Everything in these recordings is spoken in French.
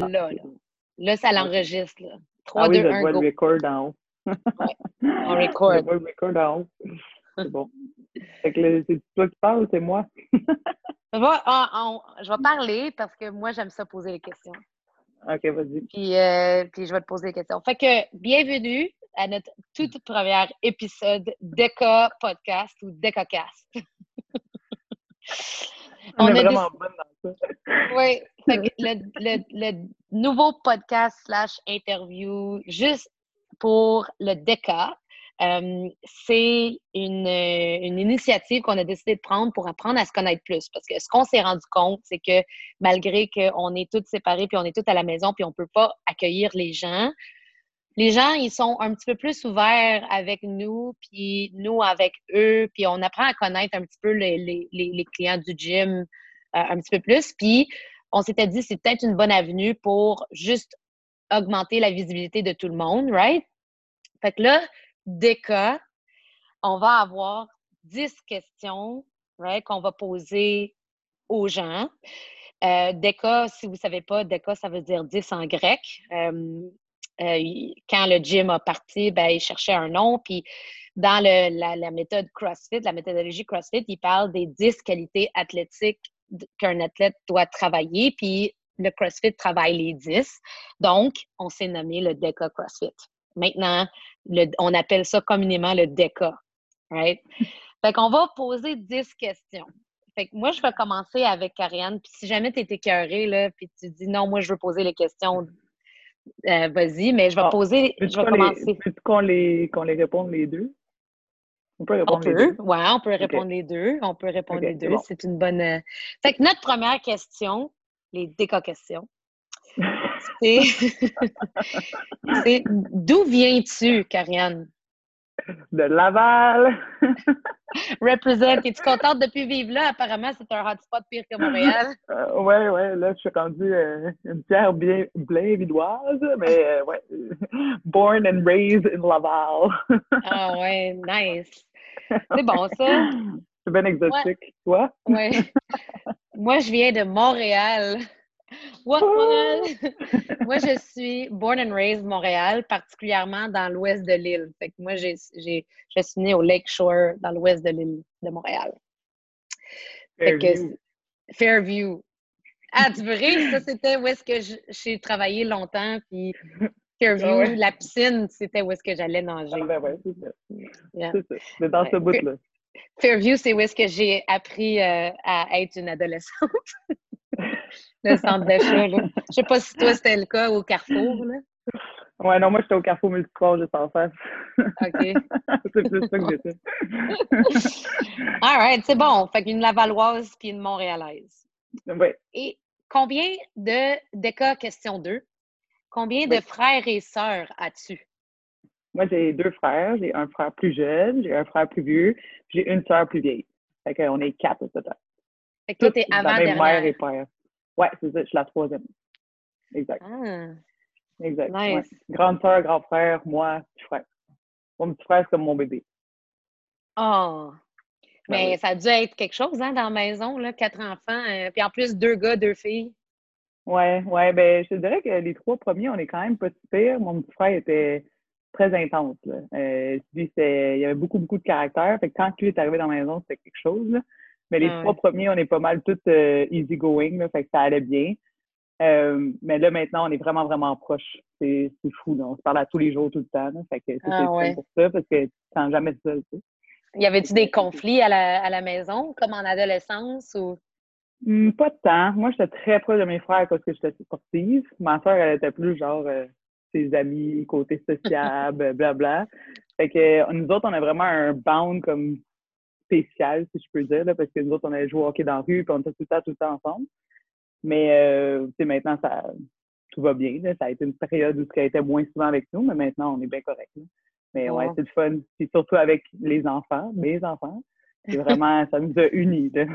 Ah, là, là. Là, ça l'enregistre, là. 3, ah oui, 2, je 1, vois go. le record en haut. Ouais, on Je record. vois le record en haut. C'est bon. Fait que là, c'est toi qui parles ou c'est moi? Je vais, on- on- je vais parler parce que moi, j'aime ça poser les questions. Ok, vas-y. Puis, euh, puis je vais te poser des questions. Fait que bienvenue à notre toute premier épisode d'Eca Podcast ou d'EcaCast. On, est vraiment bonne dans ça. Oui, le, le- le nouveau podcast slash interview juste pour le DECA, euh, c'est une, une initiative qu'on a décidé de prendre pour apprendre à se connaître plus. Parce que ce qu'on s'est rendu compte, c'est que malgré qu'on est tous séparés, puis on est tous à la maison, puis on ne peut pas accueillir les gens, les gens, ils sont un petit peu plus ouverts avec nous, puis nous avec eux, puis on apprend à connaître un petit peu les, clients du gym euh, un petit peu plus. Puis on s'était dit, c'est peut-être une bonne avenue pour juste augmenter la visibilité de tout le monde, right? Fait que là, des cas, on va avoir 10 questions, right, qu'on va poser aux gens. Euh, Deka, si vous ne savez pas, Deka, ça veut dire 10 en grec. Euh, quand le gym a parti, ben, il cherchait un nom. Puis dans le- la, la méthode CrossFit, la méthodologie CrossFit, il parle des 10 qualités athlétiques qu'un athlète doit travailler. Puis le CrossFit travaille les 10. Donc, on s'est nommé le DECA CrossFit. Maintenant, le- on appelle ça communément le DECA. Right? Fait qu'on va poser 10 questions. Fait que moi, je vais commencer avec Ariane. Puis si jamais tu es écœurée, là, puis tu dis non, moi, je veux poser les questions, euh, vas-y, mais je vais Ah, poser, je vais les- commencer. veux-tu qu'on les, qu'on les réponde les deux? On peut On répondre les peut, deux. ouais, on peut répondre les deux. On peut répondre les c'est deux. bon. C'est une bonne. euh, Fait que notre première question, les déca questions, c'est c'est d'où viens-tu, Karianne? De Laval! Represent, es-tu contente depuis vivre là? Apparemment, c'est un hotspot pire que Montréal. Euh, ouais, ouais, là, je suis rendue euh, une pierre bien, bien vidoise, mais euh, ouais. Born and raised in Laval. Ah ouais, nice. C'est bon ça. C'est bien exotique. Toi? Ouais. Moi, je viens de Montréal. What, moi, je suis born and raised Montréal, particulièrement dans l'ouest de l'île. Fait que moi, j'ai, j'ai, je suis née au Lake Shore, dans l'ouest de l'île de Montréal. Fait que Fairview. c'est- Fairview. Ah, tu veux rire? Ça, c'était où est-ce que j'ai travaillé longtemps. Puis Fairview, Ah ouais. la piscine, c'était où est-ce que j'allais nager. Ah, ben ouais, c'est ça. Yeah. C'est ça. C'est dans Ouais. ce bout-là. Fairview, c'est où est-ce que j'ai appris euh, à être une adolescente. le centre d'achat, là. Je sais pas si toi, c'était le cas au Carrefour, là. Ouais, non, moi, j'étais au Carrefour Multisport juste en face. OK. c'est plus ça que j'étais. All right, c'est bon. Fait qu'une Lavalloise puis une Montréalaise. Ouais. Et combien de, de cas, question 2, combien de Oui. frères et sœurs as-tu? Moi, j'ai deux frères. J'ai un frère plus jeune, j'ai un frère plus vieux, puis j'ai une sœur plus vieille. Fait qu'on est quatre au total. Fait que toi, t'es même mère avant-dernière. et père. Ouais, c'est ça, je suis la troisième. Exact, Ah, exact. Nice. ouais. Grande sœur, grand frère, moi, petit frère. Mon petit frère, c'est comme mon bébé. Oh. Ben Mais oui. ça a dû être quelque chose, hein, dans la maison, là, quatre enfants. euh, puis en plus, deux gars, deux filles. Ouais, ouais, ben, je te dirais que les trois premiers, on est quand même pas si pire. Mon petit frère était très intense, là. Euh, lui, il y avait beaucoup, beaucoup de caractère. Fait que quand lui est arrivé dans la maison, c'était quelque chose, là. Mais les Ah trois ouais. premiers, on est pas mal tous euh, easy going, là. Fait que ça allait bien. Euh, mais là, maintenant, on est vraiment, vraiment proches. C'est c'est fou, là. On se parle à tous les jours, tout le temps, là. Fait que ça, Ah c'est fun ouais. pour ça, parce que tu te sens jamais seul, tu sais. Y avait-tu des conflits à la, à la maison, comme en adolescence? Ou... Hmm, pas de temps. Moi, j'étais très proche de mes frères parce que j'étais sportive. Ma soeur, elle était plus genre euh, ses amis, côté sociable, blabla. Fait que euh, nous autres, on a vraiment un bound comme spécial, si je peux dire, là, parce que nous autres, on allait jouer au hockey dans la rue, puis on était tout le temps, tout le temps ensemble. Mais euh, maintenant, ça tout va bien. Là. Ça a été une période où elle était moins souvent avec nous, mais maintenant, on est bien correct. là. Mais ouais, Ouais. c'est le fun. Puis surtout avec les enfants, mes enfants. C'est vraiment, ça nous a unis. Là.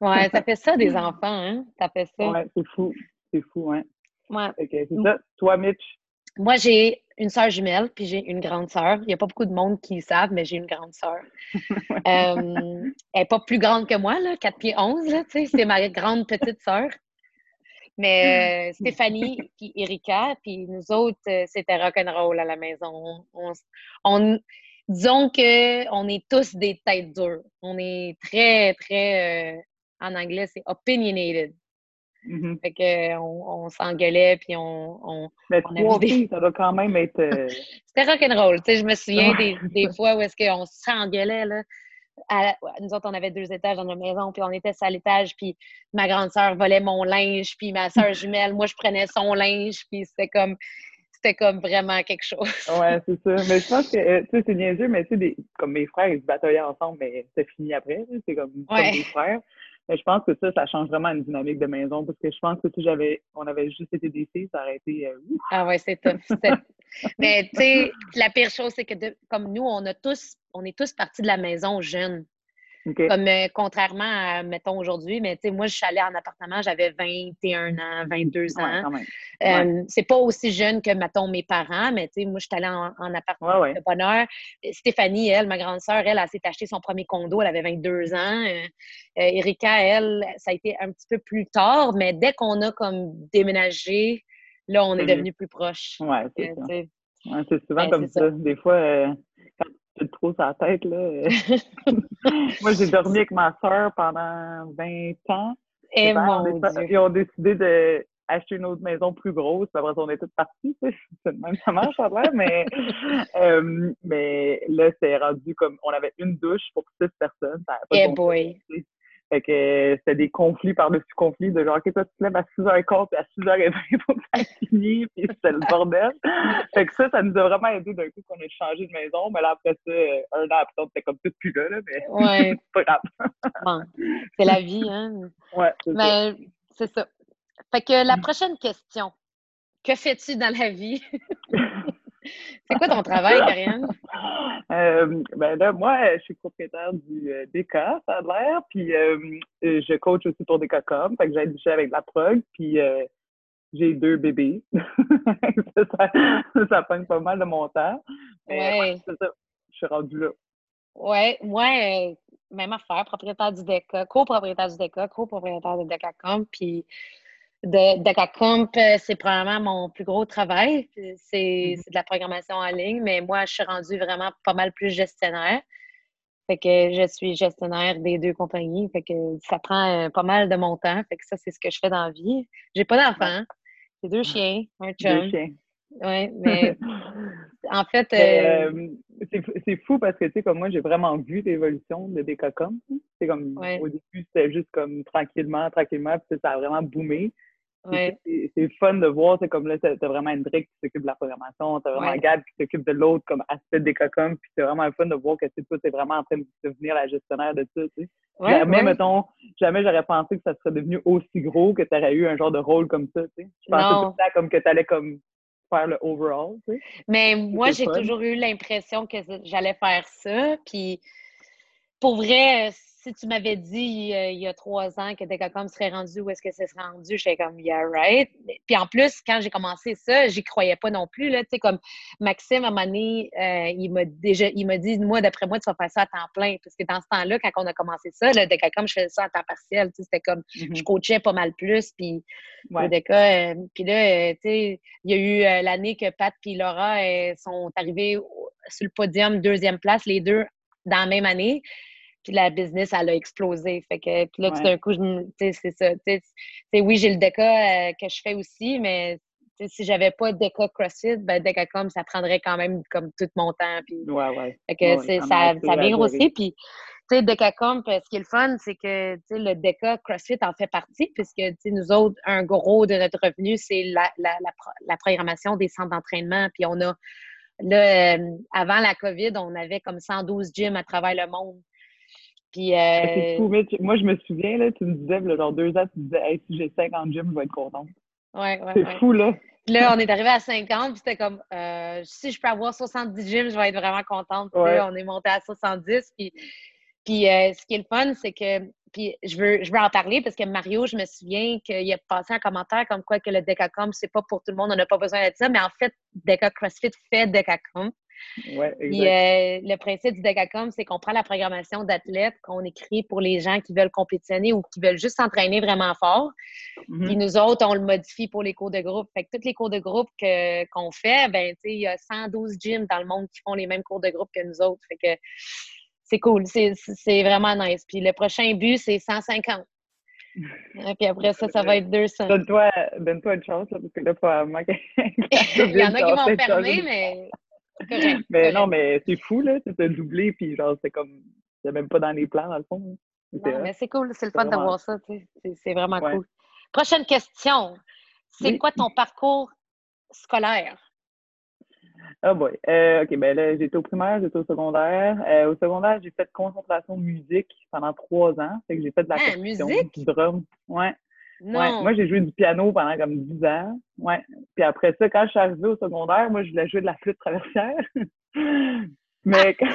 Ouais, ça fait ça des enfants, hein? Ça fait ça. Ouais, c'est fou. C'est fou, hein. Ouais. Que c'est ça. Toi, Mitch, Moi, j'ai une sœur jumelle, puis j'ai une grande sœur. Il n'y a pas beaucoup de monde qui le savent, mais j'ai une grande sœur. Euh, elle n'est pas plus grande que moi, là, 4 pieds 11, là, tu sais, c'est ma grande petite sœur. Mais euh, Stéphanie puis Erika, puis nous autres, euh, c'était rock'n'roll à la maison. On, disons que on est tous des têtes dures. On est très, très, en anglais, c'est opinionated. Mm-hmm. Fait qu'on on, s'engueulait, puis on. on Mais trois filles, ça doit quand même être. C'était rock'n'roll. Je me souviens des, des, fois où est-ce qu'on s'engueulait, là nous autres, on avait deux étages dans notre maison, puis on était à l'étage, puis ma grande sœur volait mon linge, puis ma sœur jumelle, moi, je prenais son linge, puis c'était comme c'était comme vraiment quelque chose. ouais, c'est ça. Mais je pense que, euh, tu sais, c'est niaiseux, mais tu sais, comme mes frères, ils se bataillaient ensemble, mais c'est fini après. C'est comme, comme mes frères. Je pense que ça, ça change vraiment une dynamique de maison parce que je pense que si j'avais, on avait juste été des ça aurait été. Euh, ah ouais, c'est top. Mais tu sais, la pire chose, c'est que comme nous, on a tous, on est tous partis de la maison jeunes. Comme euh, contrairement à, mettons, aujourd'hui, mais tu sais, moi, je suis allée en appartement, j'avais 21 ans, 22 ans. Euh, c'est pas aussi jeune que, mettons, mes parents, mais tu sais, moi, je suis allée en, appartement de bonheur. Stéphanie, elle, ma grande sœur, elle, elle, s'est acheté son premier condo, elle avait 22 ans. Euh, Erika, elle, ça a été un petit peu plus tard, mais dès qu'on a comme déménagé, là, on est mm-hmm. devenu plus proches. Ouais, c'est ça. Ouais, c'est souvent ben, comme ça. Des fois, trop sa tête. Là. Moi, j'ai dormi avec ma soeur pendant 20 ans. Et eh, mon Ils ont décidé d'acheter une autre maison plus grosse. Après, on est toutes parties. C'est même ça marche, ça mais, euh, mais là, c'est rendu comme on avait une douche pour six personnes. Eh boy! Fait que c'était des conflits par-dessus conflits de genre, OK, toi, tu te lèves à 6h15 puis à 6h20, il faut que finisse, puis c'était le bordel. fait que ça, ça nous a vraiment aidé d'un coup qu'on ait changé de maison. Mais là, après ça, un an après, on était comme tout plus là, là mais ouais. c'est pas grave. bon, c'est la vie, hein? Ouais, c'est Mais c'est ça. Fait que la prochaine question. Que fais-tu dans la vie? C'est quoi ton travail, Karianne? Euh, ben là, moi, je suis propriétaire du euh, DK, ça a l'air, puis euh, je coach aussi pour DKCOM, fait que j'ai du avec la prog, puis j'ai deux bébés. ça, ça, prend pas mal de mon temps. ouais. c'est ça, je suis rendue là. Ouais, moi, même affaire, propriétaire du DECA, copropriétaire du DECA, copropriétaire de DECACOM, puis de, de euh, c'est probablement mon plus gros travail. Mm-hmm. C'est de la programmation en ligne, mais moi, je suis rendue vraiment pas mal plus gestionnaire. Fait que je suis gestionnaire des deux compagnies. Fait que ça prend euh, pas mal de mon temps. Fait que ça, c'est ce que je fais dans la vie. J'ai pas d'enfants. J'ai deux chiens, un chum. Deux chiens. Oui, mais en fait. Euh, c'est fou parce que, tu sais, comme moi, j'ai vraiment vu l'évolution de Decacom. C'est comme, au début, c'était juste comme tranquillement, tranquillement, puis ça a vraiment boomé. C'est fun de voir, c'est comme là, t'as as vraiment Hendrik qui s'occupe de la programmation, t'as vraiment Gab qui s'occupe de l'autre comme aspect des cocons, puis c'est vraiment fun de voir que toi, t'es vraiment en train de devenir la gestionnaire de ça, tu sais. jamais, mettons, jamais j'aurais pensé que ça serait devenu aussi gros que t'aurais eu un genre de rôle comme ça, tu sais. Je pensais tout ça comme que t'allais comme faire le overall, tu sais. Mais moi, j'ai toujours eu l'impression que j'allais faire ça, puis pour vrai, si tu m'avais dit euh, il y a trois ans que Decacom serait rendu où est-ce que ce serait rendu, j'étais comme, yeah, right. Puis en plus, quand j'ai commencé ça, j'y croyais pas non plus. Là, comme Maxime, à un moment donné, euh, il m'a déjà il m'a dit, moi, d'après moi, tu vas faire ça à temps plein. Parce que dans ce temps-là, quand on a commencé ça, le Decacom, je faisais ça à temps partiel. C'était comme, mm-hmm. je coachais pas mal plus. Puis ouais. Euh, puis là, tu sais, il y a eu l'année que Pat et Laura sont arrivés sur le podium, deuxième place, les deux dans la même année puis la business, elle a explosé. Fait que, puis là, tout d'un coup, c'est ça. Oui, j'ai le DECA euh, que je fais aussi, mais si j'avais pas DECA CrossFit, ben comme ça prendrait quand même comme tout mon temps. Puis, ouais, ouais. Fait que ça, ça vient aussi. Puis, tu sais, DECACOM, ce qui est le fun, c'est que le DECA CrossFit en fait partie, puisque nous autres, un gros de notre revenu, c'est la, la, la, programmation des centres d'entraînement. Puis on a, là, euh, avant la COVID, on avait comme 112 gyms à travers le monde. Puis, euh... fou, moi, je me souviens, là, tu me disais, là, genre deux ans, tu me disais, hey, si j'ai 50 gyms, je vais être contente. Ouais, ouais. C'est fou, là. Puis là, on est arrivé à 50, puis c'était comme, euh, si je peux avoir 70 gyms, je vais être vraiment contente. Puis là, on est monté à 70. Puis, puis euh, ce qui est le fun, c'est que, puis je veux, je veux en parler parce que Mario, je me souviens qu'il a passé un commentaire comme quoi que le Decacom, c'est pas pour tout le monde, on n'a pas besoin de ça, mais en fait, Deca CrossFit fait Decacom. Ouais, euh, le principe du Decacom, c'est qu'on prend la programmation d'athlètes qu'on écrit pour les gens qui veulent compétitionner ou qui veulent juste s'entraîner vraiment fort. Mhm. Puis nous autres, on le modifie pour les cours de groupe. Fait que tous les cours de groupe que- qu'on fait, ben, il y a 112 gyms dans le monde qui font les mêmes cours de groupe que nous autres. Fait que c'est cool. C'est c'est vraiment nice. Puis le prochain but, c'est 150. Euh, Puis après ça, ça va être 200. Donne-toi donne une chance, là, parce que là, probablement. Il y en a qui vont fermer, mais correct. Mais correct. non, mais c'est fou, là. Tu t'as doublé, puis genre, c'est comme. C'est même pas dans les plans, dans le fond. Non, mais c'est cool, c'est le fun de vraiment- voir ça, tu sais. C'est- vraiment Ouais. cool. Prochaine question. C'est Oui. quoi ton parcours scolaire? Ah boy. Euh, OK, ben là, j'étais au primaire, j'étais au secondaire. Euh, au secondaire, j'ai fait concentration musique pendant trois ans. Fait que j'ai fait de la Ah, musique? du drum. Ouais. Non. Ouais. Moi, j'ai joué du piano pendant comme 10 ans. Ouais. Puis après ça, quand je suis arrivée au secondaire, moi, je voulais jouer de la flûte traversière. Mais quand,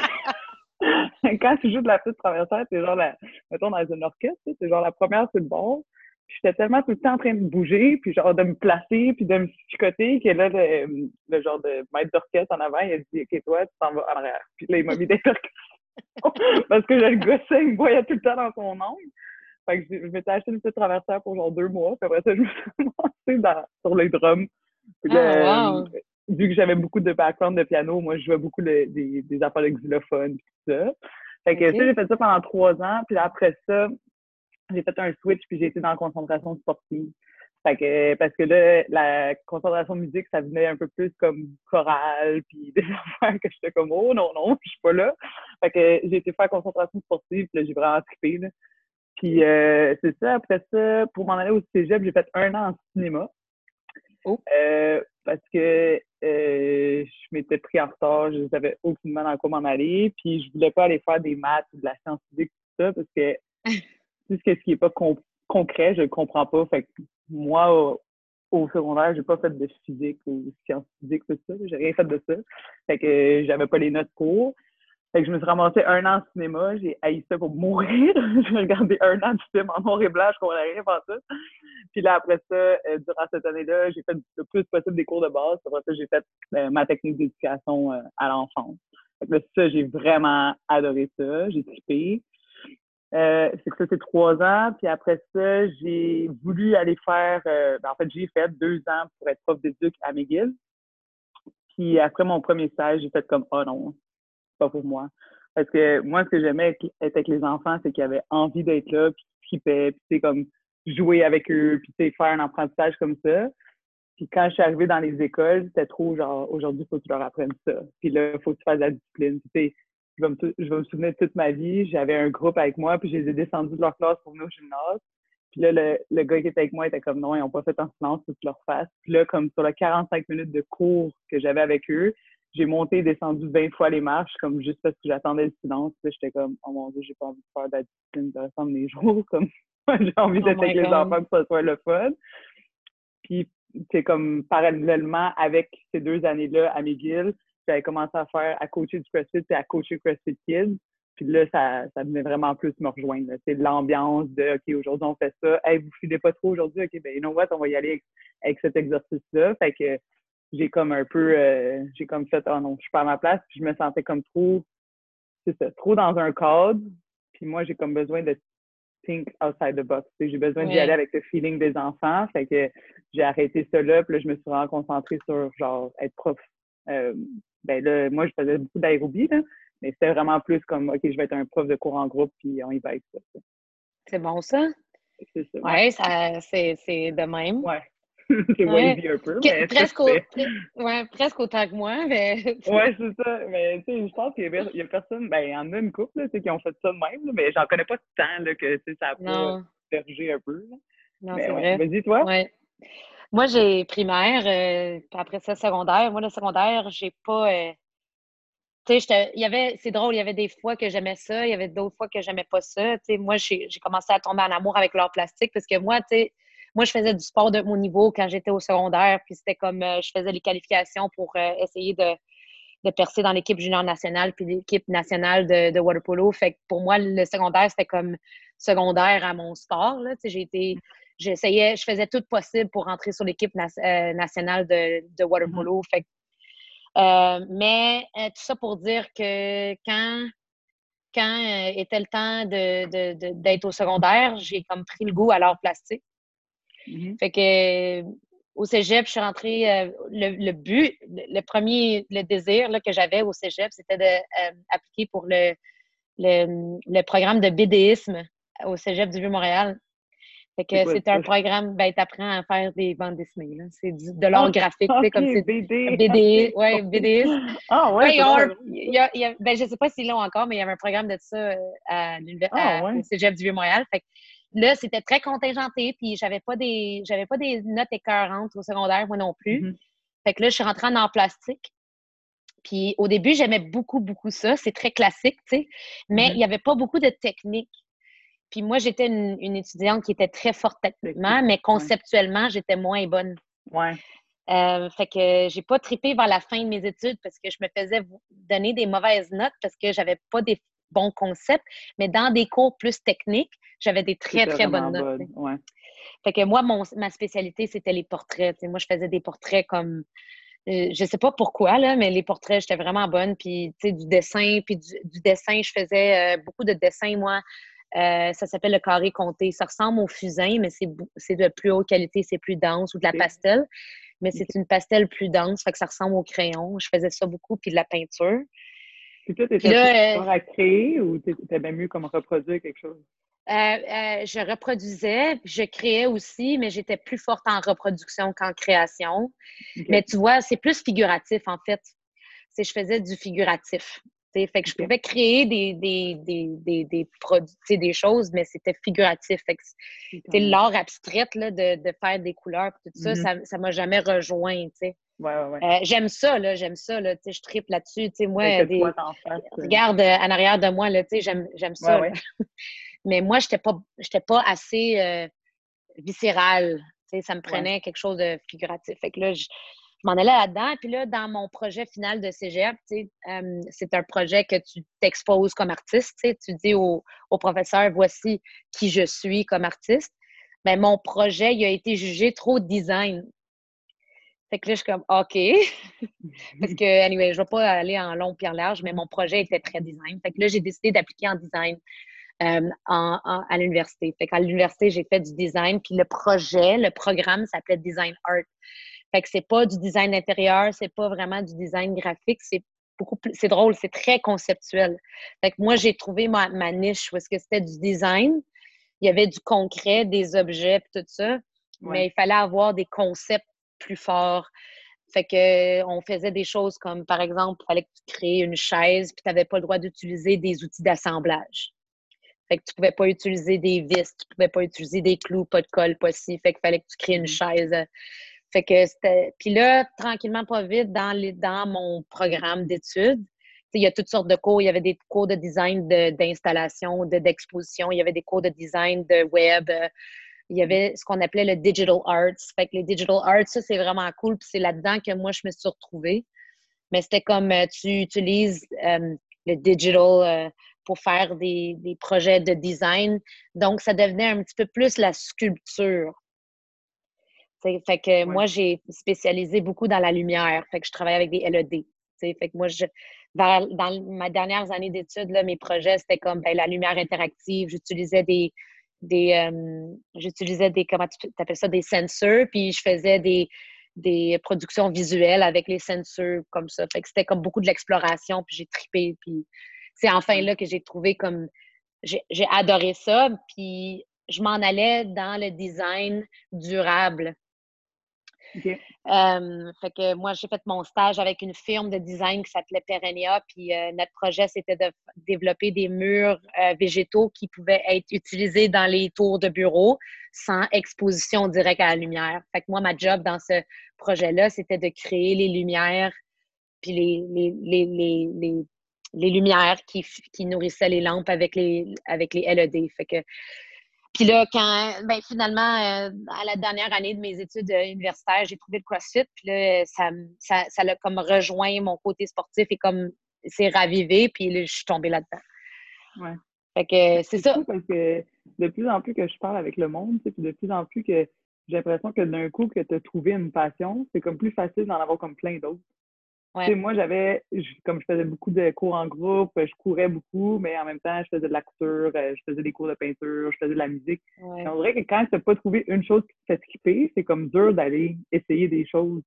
quand tu joues de la flûte traversière, c'est genre la, mettons dans une orchestre, c'est genre la première sur le bord. J'étais tellement tout le temps en train de bouger, puis genre de me placer, puis de me chicoter, que là, le, le genre de maître d'orchestre en avant, il a dit, OK, toi, tu t'en vas en arrière. Puis là, il m'a mis des percussions. Parce que je le gossais, il me voyait tout le temps dans son ongle. Fait que j'ai- je m'étais acheté une petite traversière pour genre deux mois. Puis après ça, je me suis lancée dans, sur les drums. Puis Ah, wow. euh, vu que j'avais beaucoup de background de piano, moi, je jouais beaucoup le- des, des affaires de xylophone puis tout ça. Fait que ça, j'ai fait ça pendant trois ans. Puis après ça, j'ai fait un switch puis j'ai été dans la concentration sportive. Fait que, parce que là, la concentration musique, ça venait un peu plus comme chorale, puis des affaires que j'étais comme, oh non, non, je suis pas là. Fait que j'ai été faire concentration sportive, puis là, j'ai vraiment trippé, là. Puis euh, c'est ça, après ça, pour m'en aller au cégep, j'ai fait un an en cinéma. Oh. Euh, parce que euh, je m'étais pris en retard, je savais aucunement dans quoi m'en aller, puis je voulais pas aller faire des maths ou de la science physique, tout ça, parce que tout ce qui est pas con- concret, je le comprends pas. Fait que moi, au, au secondaire, j'ai pas fait de physique ou sciences physiques, tout ça. J'ai rien fait de ça. Fait que j'avais pas les notes pour. Fait que je me suis ramassée un an en cinéma. J'ai haï ça pour mourir. j'ai regardé un an de film en noir et blanc. Je comprenais rien par ça. Puis là, après ça, euh, durant cette année-là, j'ai fait le plus possible des cours de base. Après ça, j'ai fait euh, ma technique d'éducation euh, à l'enfance. Fait que là, ça, j'ai vraiment adoré ça. J'ai trippé. Euh, c'est que ça, c'est trois ans. Puis après ça, j'ai voulu aller faire, ben, en fait, j'ai fait deux ans pour être prof d'éduc à McGill. Puis après mon premier stage, j'ai fait comme, oh non, pas pour moi. Parce que moi, ce que j'aimais être avec les enfants, c'est qu'ils avaient envie d'être là, puis qu'ils puis tu sais, comme jouer avec eux, puis tu sais, faire un apprentissage comme ça. Puis quand je suis arrivée dans les écoles, c'était trop genre, aujourd'hui, il faut que tu leur apprennes ça. Puis là, il faut que tu fasses la discipline. Tu sais, je vais, me, souvenir de toute ma vie. J'avais un groupe avec moi, puis je les ai descendus de leur classe pour venir au gymnase. Puis là, le, le gars qui était avec moi était comme non, ils n'ont pas fait en silence, faut que tu leur fasses. Puis là, comme sur les 45 minutes de cours que j'avais avec eux, j'ai monté et descendu 20 fois les marches, comme juste parce que j'attendais le silence. J'étais comme, oh mon Dieu, j'ai pas envie de faire de la discipline de restant de mes jours. Comme, j'ai envie Oh d'être avec les enfants, que ça soit le fun. Puis, c'est comme parallèlement avec ces deux années-là à McGill, j'avais commencé à faire, à coacher du CrossFit et à coacher CrossFit Kids. Puis là, ça, ça venait vraiment plus me rejoindre. C'est l'ambiance de OK, aujourd'hui on fait ça. Hey, vous filez pas trop aujourd'hui, OK, ben you know what, on va y aller avec, avec cet exercice-là. Fait que j'ai comme un peu euh, j'ai comme fait Oh non, je suis pas à ma place, puis je me sentais comme trop c'est ça, trop dans un cadre. Puis moi, j'ai comme besoin de think outside the box. J'ai besoin d'y aller avec le feeling des enfants. Fait que j'ai arrêté ça là, puis là, je me suis vraiment concentrée sur genre être prof. Euh, ben là, moi, je faisais beaucoup d'aérobie, là, mais c'était vraiment plus comme OK, je vais être un prof de cours en groupe, puis on y va avec ça. C'est bon, ça? C'est ça. Oui, ça, c'est, c'est de même. Ouais. c'est Ouais. wavy un peu. Mais presque, au- ouais, presque autant que moi, mais. Ouais, c'est ça. Mais tu sais, je pense qu'il y, y a personne, ben, il y en a une couple là, qui ont fait ça de même, là, mais j'en connais pas tant là, que ça a pas un peu. là. non, Mais c'est ouais. vrai. Vas-y, toi. Ouais. Moi, j'ai primaire, euh, puis après ça, secondaire. Moi, le secondaire, j'ai pas. euh, tu sais, j'étais- il y avait, c'est drôle, il y avait des fois que j'aimais ça, il y avait d'autres fois que j'aimais pas ça. Tu sais, moi, j'ai j'ai commencé à tomber en amour avec l'art plastique parce que moi, tu sais, moi, je faisais du sport de mon niveau quand j'étais au secondaire, puis c'était comme, euh, je faisais les qualifications pour euh, essayer de, de percer dans l'équipe junior nationale puis l'équipe nationale de, de water polo. Fait que pour moi, le secondaire, c'était comme secondaire à mon sport. Là. J'ai été, j'essayais, je faisais tout possible pour rentrer sur l'équipe euh, nationale de, de water Mhm. polo. Fait que Euh, mais tout ça pour dire que quand, quand était le temps d'être au secondaire, j'ai comme pris le goût à l'art plastique. Mm-hmm. Fait que au cégep, je suis rentrée. le, but, le, premier, le désir que j'avais au cégep, c'était d'appliquer pour le, le, programme de BDisme au cégep du Vieux-Montréal. Fait que c'est un programme, ben, apprends à faire des bandes dessinées, C'est de l'art graphique, sais, comme c'est BD. BD, ouais, BD. Ah, ouais. ouais ben, je sais pas s'ils l'ont encore, mais il y avait un programme de ça euh, à, ah, au Cégep du Vieux-Montréal. Fait que là, c'était très contingenté, puis j'avais pas des, j'avais pas des notes écœurantes au secondaire, moi non plus. Mm-hmm. Fait que là, je suis rentrée en plastique. Puis au début, j'aimais beaucoup, beaucoup ça. C'est très classique, tu sais. Mais mm-hmm. il n'y avait pas beaucoup de techniques. Puis moi, j'étais une, étudiante qui était très forte techniquement, mais conceptuellement, j'étais moins bonne. Ouais. Euh, fait que j'ai pas tripé vers la fin de mes études parce que je me faisais donner des mauvaises notes parce que j'avais pas des bons concepts, mais dans des cours plus techniques, j'avais des très, très bonnes notes. Fait que moi, mon, ma spécialité, c'était les portraits. Moi, je faisais des portraits comme euh, je sais pas pourquoi, là, mais les portraits, j'étais vraiment bonne. Puis, tu sais, du dessin, puis du, dessin, je faisais euh, beaucoup de dessins, moi. Euh, ça s'appelle le carré compté. Ça ressemble au fusain, mais c'est de plus haute qualité, c'est plus dense, ou de la pastel. Mais c'est une pastel plus dense, fait que ça ressemble au crayon. Je faisais ça beaucoup, puis de la peinture. Puis toi, t'étais plus à créer ou t'aimais mieux comme reproduire quelque chose? Euh, euh, je reproduisais, je créais aussi, mais j'étais plus forte en reproduction qu'en création. Mais tu vois, c'est plus figuratif en fait. C'est je faisais du figuratif. Fait que je pouvais créer des, des, des, des, produits, des choses, mais c'était figuratif. Fait que l'art abstrait là, de, de, faire des couleurs tout ça, mm-hmm. ça, ne m'a jamais rejoint. Ouais, ouais, euh, j'aime ça, là, j'aime ça, là, je tripe là-dessus. Moi, des... regarde en arrière de moi, là, j'aime, j'aime ça. Mais moi, je n'étais pas, pas assez euh, viscérale. Ça me prenait quelque chose de figuratif. Fait que là, je, m'en allais là-dedans. Puis là, dans mon projet final de cégep, euh, c'est un projet que tu t'exposes comme artiste. Tu dis au, au, professeur, voici qui je suis comme artiste. Mais ben, mon projet, il a été jugé trop design. Fait que là, je suis comme, OK. Parce que, anyway, je ne vais pas aller en long et en large, mais mon projet était très design. Fait que là, j'ai décidé d'appliquer en design. Euh, à l'université. Fait qu'à l'université, j'ai fait du design, puis le projet, le programme s'appelait Design Art. Fait que c'est pas du design intérieur, c'est pas vraiment du design graphique, c'est beaucoup plus, c'est drôle, c'est très conceptuel. Fait que moi, j'ai trouvé ma, niche où est-ce que c'était du design, il y avait du concret, des objets, tout ça, mais il fallait avoir des concepts plus forts. Fait que on faisait des choses comme, par exemple, il fallait que tu crées une chaise, puis tu n'avais pas le droit d'utiliser des outils d'assemblage. Fait que tu pouvais pas utiliser des vis, tu pouvais pas utiliser des clous, pas de colle, pas si. Fait qu'il fallait que tu crées une mm. chaise. Fait que c'était. Puis là, tranquillement, pas vite, dans, les, dans mon programme d'études, il y a toutes sortes de cours. Il y avait des cours de design d'installation, d'exposition. il y avait des cours de design de web. Il y avait ce qu'on appelait le digital arts. Fait que les digital arts, ça, c'est vraiment cool. Puis c'est là-dedans que moi, je me suis retrouvée. Mais c'était comme euh, tu utilises euh, le digital euh, pour faire des, des, projets de design. Donc, ça devenait un petit peu plus la sculpture. fait que moi, j'ai spécialisé beaucoup dans la lumière. Fait que je travaille avec des LED. Fait que moi, je, dans, ma dernière année d'études, mes projets, c'était comme ben, la lumière interactive. J'utilisais des, des euh, j'utilisais des, comment tu appelles ça, des sensors, puis je faisais des, des productions visuelles avec les sensors comme ça. Fait que c'était comme beaucoup de l'exploration, puis j'ai tripé, puis c'est enfin là que j'ai trouvé comme j'ai adoré ça. Puis je m'en allais dans le design durable. Euh, fait que moi, j'ai fait mon stage avec une firme de design qui s'appelait Perenia. Puis euh, notre projet, c'était de développer des murs euh, végétaux qui pouvaient être utilisés dans les tours de bureau sans exposition directe à la lumière. Fait que moi, ma job dans ce projet-là, c'était de créer les lumières puis les, les, les, les lumières qui, qui, nourrissaient les lampes avec les, avec les LED. Fait que, puis là, quand, ben, finalement, euh, à la dernière année de mes études euh, universitaires, j'ai trouvé le CrossFit. Puis là, ça, ça, ça a comme rejoint mon côté sportif et comme c'est ravivé. Puis là, je suis tombée là-dedans. Ouais. Fait que c'est ça. Parce que de plus en plus que je parle avec le monde, puis de plus en plus que j'ai l'impression que d'un coup que tu as trouvé une passion, c'est comme plus facile d'en avoir comme plein d'autres. Moi, j'avais, comme je faisais beaucoup de cours en groupe, je courais beaucoup, mais en même temps, je faisais de la couture, euh, je faisais des cours de peinture, je faisais de la musique. On dirait que quand tu n'as pas trouvé une chose qui te fait skipper, c'est comme dur d'aller essayer des choses.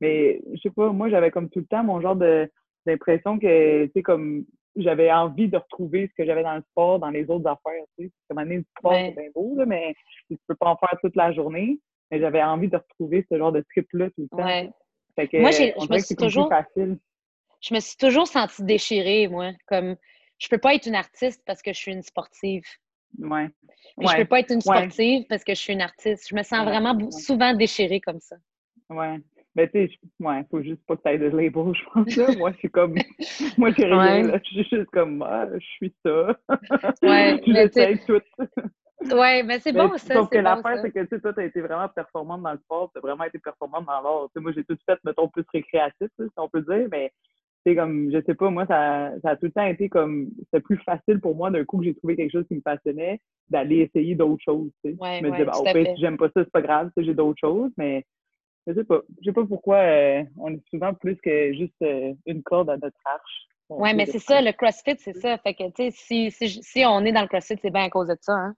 Mais je sais pas, moi, j'avais comme tout le temps mon genre de d'impression que, tu sais, comme j'avais envie de retrouver ce que j'avais dans le sport, dans les autres affaires, tu sais. Comme année du sport, c'est bien beau, là, mais tu peux pas en faire toute la journée. Mais j'avais envie de retrouver ce genre de trip-là tout le temps. Moi, je me suis toujours... Je me suis toujours sentie déchirée, moi. Comme, je peux pas être une artiste parce que je suis une sportive. Ouais. Je peux pas être une sportive parce que je suis une artiste. Je me sens vraiment souvent déchirée comme ça. Ouais. Mais tu sais, ouais, faut juste pas que tu de label, je pense. Moi, je suis comme. moi, j'ai rien, là. Je suis juste comme, ah, je suis ça. Ouais. J'essaie tout. Oui, mais c'est bon, ça. Sauf que l'affaire, c'est que tu sais, toi, tu as été vraiment performante dans le sport, tu as vraiment été performante dans l'art. Moi, j'ai tout fait, mettons, plus récréatif, si on peut dire, mais c'est comme, je sais pas, moi, ça, ça a tout le temps été comme, c'était plus facile pour moi d'un coup que j'ai trouvé quelque chose qui me passionnait, d'aller essayer d'autres choses, tu sais. Ouais, je me disais, bah, au fait, si j'aime pas ça, c'est pas grave, j'ai d'autres choses, mais je sais pas. Je sais pas pourquoi euh, on est souvent plus que juste euh, une corde à notre arche. Oui, mais c'est ça, le CrossFit, c'est ça. Fait que, tu sais, si, si, si, on est dans le CrossFit, c'est bien à cause de ça, hein?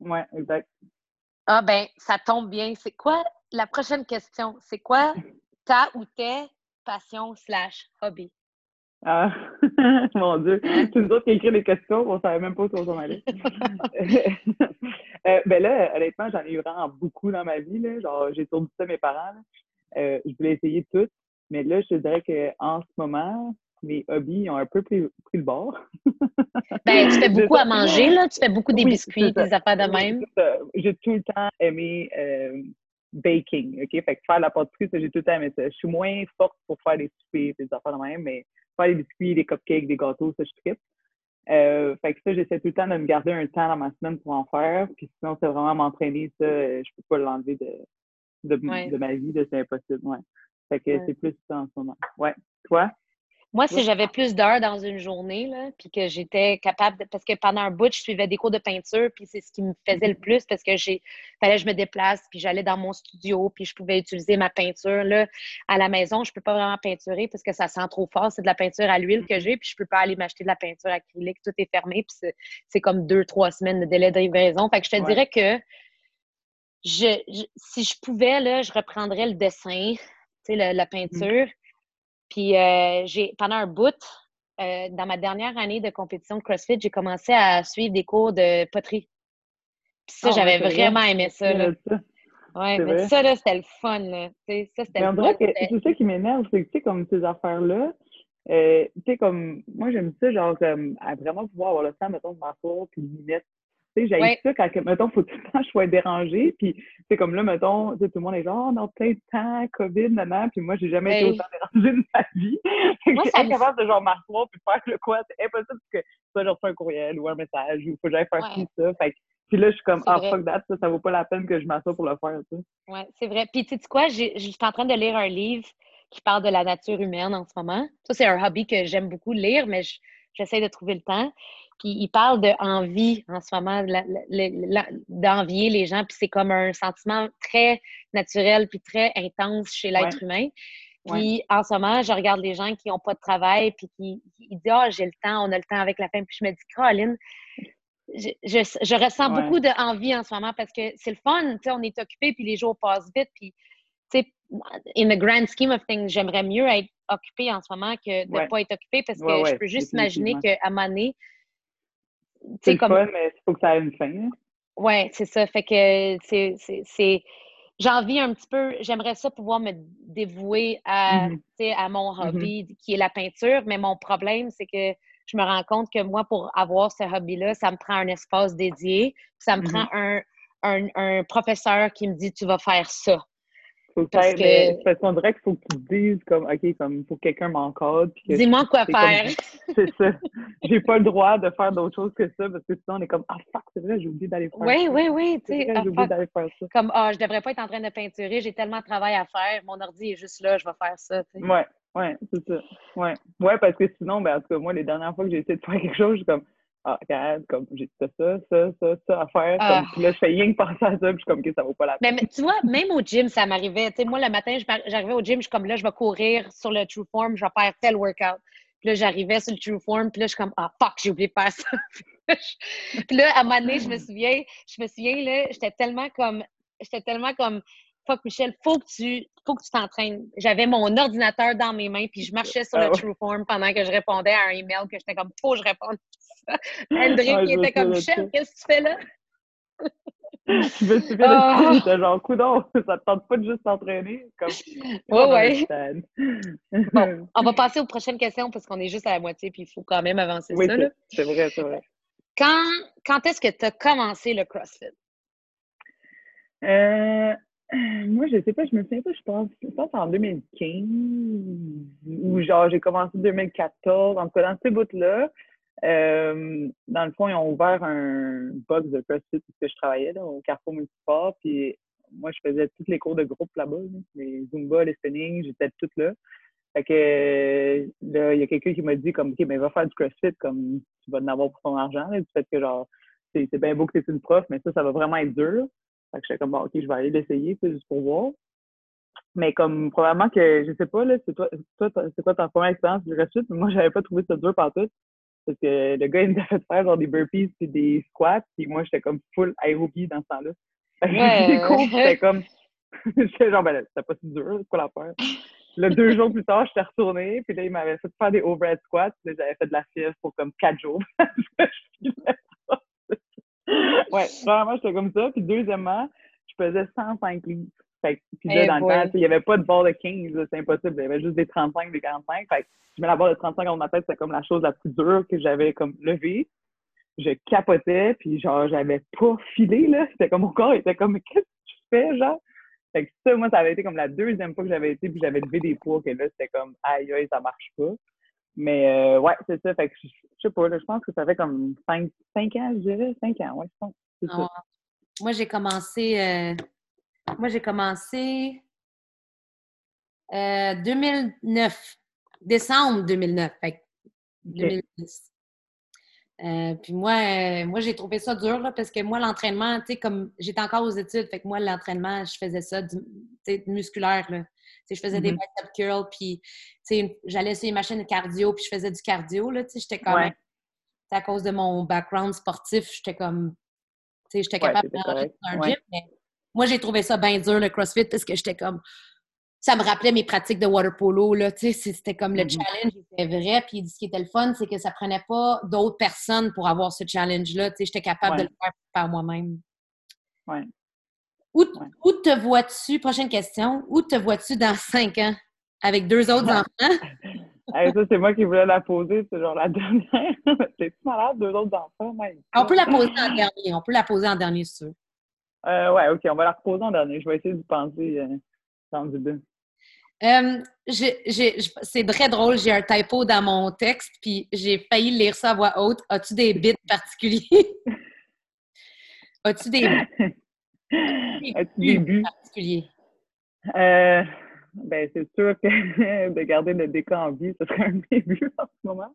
Oui, exact. Ah ben, ça tombe bien. C'est quoi la prochaine question? C'est quoi ta ou tes passions slash hobby? Ah, mon Dieu. C'est nous autres qui écrit les questions, on savait même pas où on allait. euh, ben là, honnêtement, j'en ai eu vraiment beaucoup dans ma vie. Là. Genre, j'ai tourné ça à mes parents. Euh, je voulais essayer tout. Mais là, je te dirais qu'en ce moment, mes hobbies ont un peu pris, le bord. ben, tu fais beaucoup à manger, là. Tu fais beaucoup des biscuits, des affaires de même. J'ai tout le temps aimé euh, baking, OK? Fait que faire la pâtisserie, j'ai tout le temps aimé ça. Je suis moins forte pour faire des soupers, des affaires de même, mais faire des biscuits, des cupcakes, des gâteaux, ça, je tripe. Euh, fait que ça, j'essaie tout le temps de me garder un temps dans ma semaine pour en faire. Puis sinon, c'est vraiment m'entraîner, ça, je peux pas l'enlever de, de, de, ma vie, c'est impossible, ouais. Fait que c'est plus ça en ce moment. Ouais. Toi? Moi, si j'avais plus d'heures dans une journée, là, puis que j'étais capable de, parce que pendant un bout, je suivais des cours de peinture, puis c'est ce qui me faisait le plus parce que j'ai fallait que je me déplace, puis j'allais dans mon studio, puis je pouvais utiliser ma peinture. Là, à la maison, je peux pas vraiment peinturer parce que ça sent trop fort. C'est de la peinture à l'huile que j'ai, puis je peux pas aller m'acheter de la peinture acrylique. Tout est fermé, puis c'est comme deux, trois semaines de délai de livraison. Fait que je te dirais que je, si je pouvais, là, je reprendrais le dessin, tu sais, la, la mmh. peinture. Puis euh, j'ai pendant un bout, euh, dans ma dernière année de compétition de CrossFit, j'ai commencé à suivre des cours de poterie. Puis ça, ah j'avais vraiment aimé ça. Là. Ouais, mais ça, là, c'était le fun, là. ça, c'était le fun. C'est ça qui m'énerve, c'est que, tu sais, comme ces affaires-là, euh, tu sais, comme, moi, j'aime ça, genre, comme, à vraiment pouvoir avoir le temps, mettons, de m'asseoir puis de m'y mettre sais, j'ai ça quand, mettons, faut tout le temps que je sois dérangée. Puis, c'est comme là, mettons, tout le monde est genre, oh, non, plein de temps, COVID, maman. Puis moi, j'ai jamais été autant dérangée de ma vie. Moi, je suis incapable de genre m'asseoir puis faire le quoi. C'est impossible que soit je reçois un courriel ou un message ou faut que j'aille faire tout ça. Fait puis là, je suis comme, ah, fuck that, ça, ça vaut pas la peine que je m'assoie pour le faire, tu Oui, c'est vrai. Puis, tu sais quoi, je suis en train de lire un livre qui parle de la nature humaine en ce moment. Ça, c'est un hobby que j'aime beaucoup lire, mais j'essaie de trouver le temps. Puis il parle d'envie en ce moment, d'envier les gens, puis c'est comme un sentiment très naturel puis très intense chez l'être humain. Puis en ce moment, je regarde les gens qui n'ont pas de travail, puis qui ils disent Ah, j'ai le temps, on a le temps avec la fin. Puis je me dis, Caroline, je, je, ressens beaucoup d'envie en ce moment parce que c'est le fun, tu sais, on est occupé, puis les jours passent vite, puis tu sais, in the grand scheme of things, j'aimerais mieux être occupé en ce moment que de ne pas être occupé parce que je peux juste imaginer qu'à un moment donné, c'est comme... fun, mais il faut que ça ait une fin. Hein. Oui, c'est ça. Fait que c'est. J'ai envie un petit peu, j'aimerais ça pouvoir me dévouer à, mmh à mon mmh hobby qui est la peinture, mais mon problème, c'est que je me rends compte que moi, pour avoir ce hobby-là, ça me prend un espace dédié, ça me mmh prend un, un, un, professeur qui me dit tu vas faire ça. Parce, que... parce qu'on dirait qu'il faut que tu dises comme OK, comme il faut que quelqu'un m'encadre. Dis-moi quoi faire. C'est ça. J'ai pas le droit de faire d'autre chose que ça parce que sinon on est comme Ah fuck, c'est vrai, j'ai oublié d'aller faire oui, ça. Oui, oui, oui. Ah, j'ai oublié d'aller faire ça. Comme Ah, je devrais pas être en train de peinturer, j'ai tellement de travail à faire, mon ordi est juste là, je vais faire ça. Oui, Ouais, ouais, c'est ça. Ouais. ouais, parce que sinon, ben, en tout cas, moi, les dernières fois que j'ai essayé de faire quelque chose, je suis comme ah, regarde, comme j'ai ça, ça, ça, ça, ça à faire. Comme, Ah. puis là, je fais rien que penser à ça, puis je suis comme, que ça vaut pas la peine. Mais, mais tu vois, même au gym, ça m'arrivait. Tu sais, moi, le matin, j'arrivais au gym, je suis comme là, je vais courir sur le True Form, je vais faire tel workout. Puis là, j'arrivais sur le True Form, puis là, je suis comme, ah, fuck, j'ai oublié de faire ça. puis là, à un moment donné, je me souviens, je me souviens, là, j'étais tellement comme, j'étais tellement comme, fuck, Michel, faut que tu, faut que tu t'entraînes. J'avais mon ordinateur dans mes mains, puis je marchais sur Ah le ouais. True Form pendant que je répondais à un email que j'étais comme, faut que je réponde. André, Ouais, qui était comme, Michel, qu'est-ce que tu fais là? Je me Ah. de ça, j'étais genre, coudon, ça te tente pas de juste t'entraîner? Comme, Ouais, ouais. Bon, on va passer aux prochaines questions parce qu'on est juste à la moitié puis il faut quand même avancer Oui, ça. là. c'est vrai, c'est vrai. Quand, quand est-ce que tu as commencé le CrossFit? Euh, moi, je sais pas, je me souviens pas, je pense, je pense en 2015 ou genre j'ai commencé en 2014, en tout cas dans ces bouts-là. euh, dans le fond, ils ont ouvert un box de CrossFit où je travaillais au Carrefour Multisport. Puis moi, je faisais tous les cours de groupe là-bas, là, les Zumba, les spinning, j'étais toutes là. Fait que euh, là, il y a quelqu'un qui m'a dit comme OK, ben va faire du CrossFit comme tu vas en avoir pour ton argent. Du fait que genre, c'est bien beau que tu es une prof, mais ça, ça va vraiment être dur. Fait que j'étais comme bon, OK, je vais aller l'essayer, juste pour voir. Mais comme probablement que je sais pas, là, c'est toi, c'est quoi ta première expérience du CrossFit, mais moi j'avais pas trouvé ça dur partout. Parce que le gars, il nous fait faire genre des burpees puis des squats, puis moi j'étais comme full aérobie dans ce temps-là. Ouais. puis j'étais comme j'étais genre ben là, c'était pas si dur, c'est quoi l'affaire? Là, deux jours plus tard, j'étais retournée, puis là, il m'avait fait faire des overhead squats, puis là, j'avais fait de la fièvre pour comme quatre jours. Ouais, vraiment, j'étais comme ça. Puis deuxièmement, je pesais 105 livres. Fait que, puis là, Eh dans le temps, il n'y avait pas de barre de 15, là, c'est impossible. Il y avait juste des 35, des 45. Fait que je mets la barre de 35 dans ma tête, c'était comme la chose la plus dure que j'avais comme levée. Je capotais, puis genre, j'avais pas filé, là. C'était comme mon corps était comme, mais qu'est-ce que tu fais, genre? Fait que ça, moi, ça avait été comme la deuxième fois que j'avais été, puis j'avais levé des poids, que là, c'était comme, aïe, aïe, ça marche pas. Mais euh, ouais, c'est ça. Fait que je je sais pas, là, je pense que ça fait comme 5, cinq ans, je dirais. 5 ans, ouais, je pense. Ah, Moi, j'ai commencé. euh, moi, j'ai commencé. euh, 2009. Décembre 2009. Fait que 2010. Euh, puis moi, euh, moi j'ai trouvé ça dur là, parce que moi, l'entraînement, tu sais, comme j'étais encore aux études, fait que moi, l'entraînement, je faisais ça du, tu sais, musculaire. Là. Je faisais des Mhm. bicep curls, puis tu sais, une- j'allais sur les machines de cardio, puis je faisais du cardio. Là, tu sais, j'étais comme. Ouais. À cause de mon background sportif, j'étais comme. Tu sais, j'étais capable c'était de rentrer dans un gym, mais moi, j'ai trouvé ça bien dur, le CrossFit, parce que j'étais comme. Ça me rappelait mes pratiques de water polo, là, tu sais, c'était comme le Mhm. challenge était vrai, puis ce qui était le fun, c'est que ça prenait pas d'autres personnes pour avoir ce challenge-là, tu sais, j'étais capable de le faire par moi-même. Ouais. Où, te vois-tu, prochaine question, où te vois-tu dans cinq ans avec deux autres enfants? Hey, ça, c'est moi qui voulais la poser, c'est genre la dernière. T'es-tu malade, deux autres enfants, même? On peut la poser en dernier, on peut la poser en dernier, si tu. Euh, ouais, ok, on va la reposer en dernier. Je vais essayer d'y penser euh, dans du deux. Euh, c'est très drôle, j'ai un typo dans mon texte, puis j'ai failli lire ça à voix haute. As-tu des bits particuliers? As-tu des des buts? particuliers? Euh, ben, c'est sûr que de garder le DK en vie, ce serait un buts en ce moment.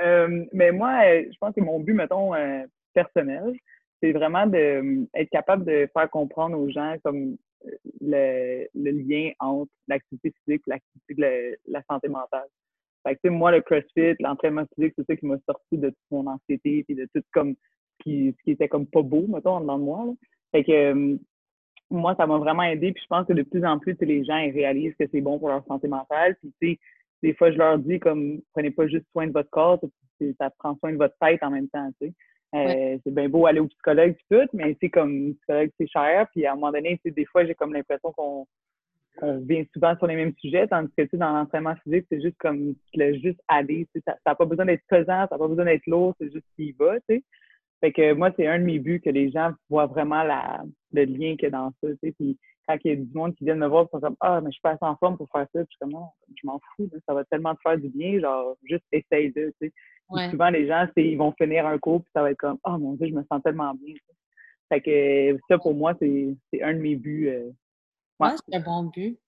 Euh, mais moi, euh, je pense que mon but, mettons, euh, personnel, c'est vraiment de être capable de faire comprendre aux gens comme le, le lien entre l'activité physique et l'activité de la, la santé mentale. Fait que, moi, le CrossFit, l'entraînement physique, c'est ça qui m'a sorti de toute mon anxiété et de tout comme ce qui, ce qui était comme pas beau, mettons, en dedans de moi. Là. Fait que euh, moi, ça m'a vraiment aidé. Puis je pense que de plus en plus, les gens ils réalisent que c'est bon pour leur santé mentale. Puis tu sais, des fois, je leur dis comme prenez pas juste soin de votre corps, ça prend soin de votre tête en même temps. Tu sais. Euh, C'est bien beau aller au psychologue et tout, mais c'est comme le psychologue, c'est cher. Puis à un moment donné, tu sais, des fois, j'ai comme l'impression qu'on on revient souvent sur les mêmes sujets, tandis que tu sais, dans l'entraînement physique, c'est juste comme tu laisses juste aller. Tu sais, ça n'a pas besoin d'être pesant, ça n'a pas besoin d'être lourd, c'est juste qu'il va. Tu sais. Fait que moi, c'est un de mes buts que les gens voient vraiment la, le lien qu'il y a dans ça. Tu sais. Puis quand il y a du monde qui vient me voir, ils sont comme Ah, mais je suis pas assez en forme pour faire ça. Puis je suis comme non, je m'en fous, ça va tellement te faire du bien, genre juste essaye de. Tu sais. Ouais. Souvent, les gens, c'est ils vont finir un cours, puis ça va être comme Oh mon Dieu, je me sens tellement bien. tu sais. Fait que ça, pour moi, c'est un de mes buts. euh, Ouais. Ouais, c'est un bon but.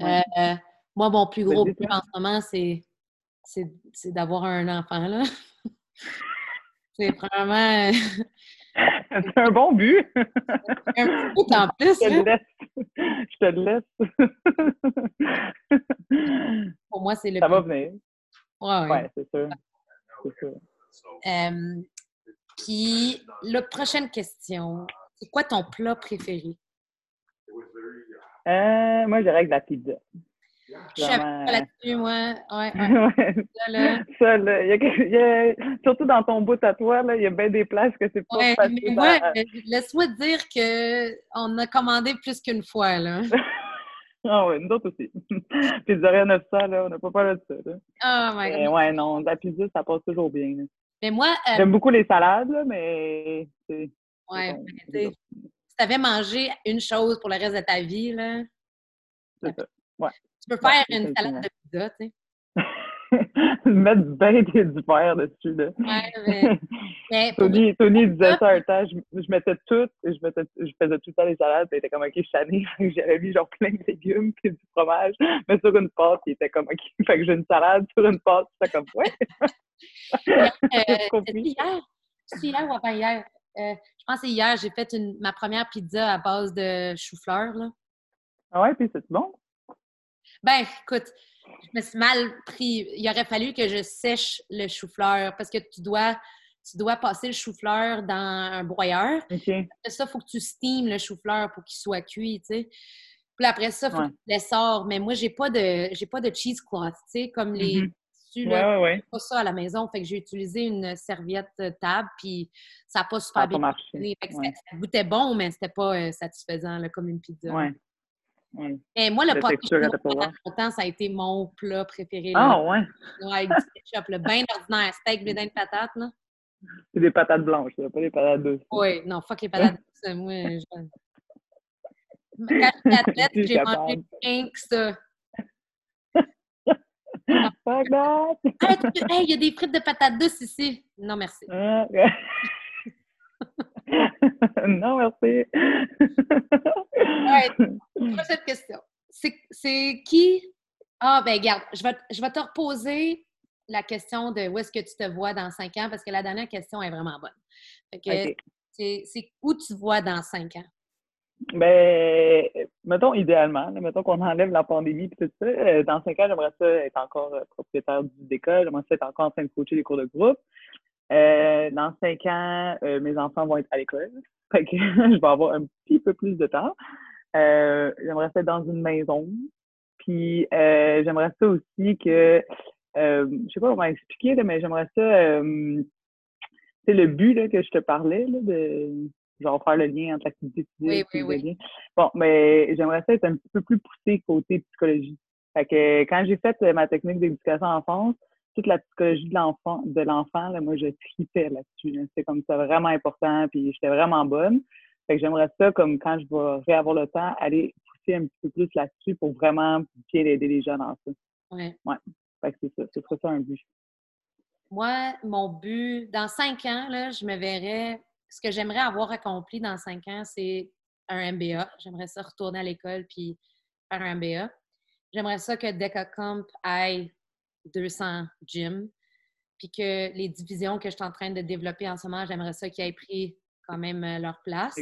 Ouais. Euh, moi, mon plus gros but en ce moment, c'est d'avoir un enfant, là. c'est vraiment. c'est un bon but. un petit bout en plus. Je te là. laisse. Je te laisse. Pour moi, c'est le Ça va venir. Ouais, ouais. Ouais, c'est sûr. C'est sûr. Euh, Puis, la prochaine question. C'est quoi ton plat préféré? Euh, moi, je dirais que la pizza. Je suis Vraiment, pas là-dessus, moi. Ouais, ouais. ouais. Ça, là. Ça, là, il y a y a- surtout dans ton bout à toi, il y a bien des places que c'est pas Ouais, facile. mais moi, à- euh, laisse-moi te dire qu'on a commandé plus qu'une fois, là. Ah ouais, nous autres aussi. Pizzeria 900, là, on n'a pas peur de ça. Là. Oh my Mais ouais, non, la pizza, ça passe toujours bien. là. Mais moi, euh, J'aime beaucoup les salades, là, mais ouais, bon, mais si tu avais mangé une chose pour le reste de ta vie, là, c'est ça. Tu peux faire une salade de pizza, tu sais. Mettre du beurre et du verre dessus. Là. Ouais, mais, Tony, Tony disait ça un temps, je, je mettais tout, je, mettais, je faisais tout le temps les salades, puis il était comme, OK, que J'avais mis genre plein de légumes puis du fromage, mais sur une pâte, il était comme, OK, fait que j'ai une salade sur une pâte, c'était comme, ouais. Euh, c'était hier? C'est hier ou avant-hier? Euh, je pense que c'est hier, j'ai fait une, ma première pizza à base de chou-fleur. là. Ah ouais, puis c'est bon? Ben, écoute, je me suis mal pris. Il aurait fallu que je sèche le chou-fleur parce que tu dois, tu dois passer le chou-fleur dans un broyeur. Après ça, il faut que tu steames le chou-fleur pour qu'il soit cuit, tu sais. Puis après ça, il faut Ouais. que tu sors. Mais moi, j'ai pas de j'ai pas de cheesecloth, tu sais, comme les Mhm. tissus, Ouais, là. ouais, ouais. pas ça à la maison. Fait que j'ai utilisé une serviette table, puis ça n'a pas Ça super a bien pas marché. Fait que ça, ça goûtait bon, mais c'était pas euh, satisfaisant, là, comme une pizza. Ouais. ouais. Et moi, le bonne. longtemps, ça a été mon plat préféré. Ah Là, ouais, Ouais, avec du ketchup, le bien ordinaire. Steak, blé de patate, là. c'est des patates blanches, là, pas des patates douces. Oui, non, fuck les patates douces, moi. Je... Quand j'étais athlète, j'ai mangé rien que ça. Fuck that! Hey, hey, il y a des frites de patates douces ici. Non, merci. Ah, non, merci. Prochaine question. C'est qui? Ah, ben regarde, je vais, je vais te reposer la question de où est-ce que tu te vois dans cinq ans parce que la dernière question est vraiment bonne. C'est où tu te vois dans cinq ans? Ben, mettons idéalement, là, mettons qu'on enlève la pandémie et tout ça, euh, dans cinq ans, j'aimerais ça être encore euh, propriétaire du décolle, j'aimerais ça être encore en train de coacher les cours de groupe. Euh, dans cinq ans, euh, mes enfants vont être à l'école, fait que je vais avoir un petit peu plus de temps. Euh, j'aimerais ça être dans une maison, puis euh, j'aimerais ça aussi que, euh, je sais pas comment expliquer, là, mais j'aimerais ça, c'est le but là, que je te parlais, là, de genre faire le lien entre l'activité physique Oui, et oui, le lien. Bon, mais j'aimerais ça être un petit peu plus poussé côté psychologie. Fait que quand j'ai fait ma technique d'éducation en enfance, toute la psychologie de l'enfant, de l'enfant, là, moi, je tripais là-dessus. là. C'était comme ça vraiment important, puis j'étais vraiment bonne. Fait que j'aimerais ça, comme quand je vais réavoir le temps, aller pousser un petit peu plus là-dessus pour vraiment bien aider les jeunes en ça. Ouais. Fait que c'est ça, ce serait ça un but. Moi, mon but, dans cinq ans, là, je me verrais. Ce que j'aimerais avoir accompli dans cinq ans, c'est un MBA. J'aimerais ça retourner à l'école puis faire un MBA. J'aimerais ça que DecaComp aille 200 gyms, puis que les divisions que je suis en train de développer en ce moment, j'aimerais ça qu'ils aient pris quand même euh, leur place.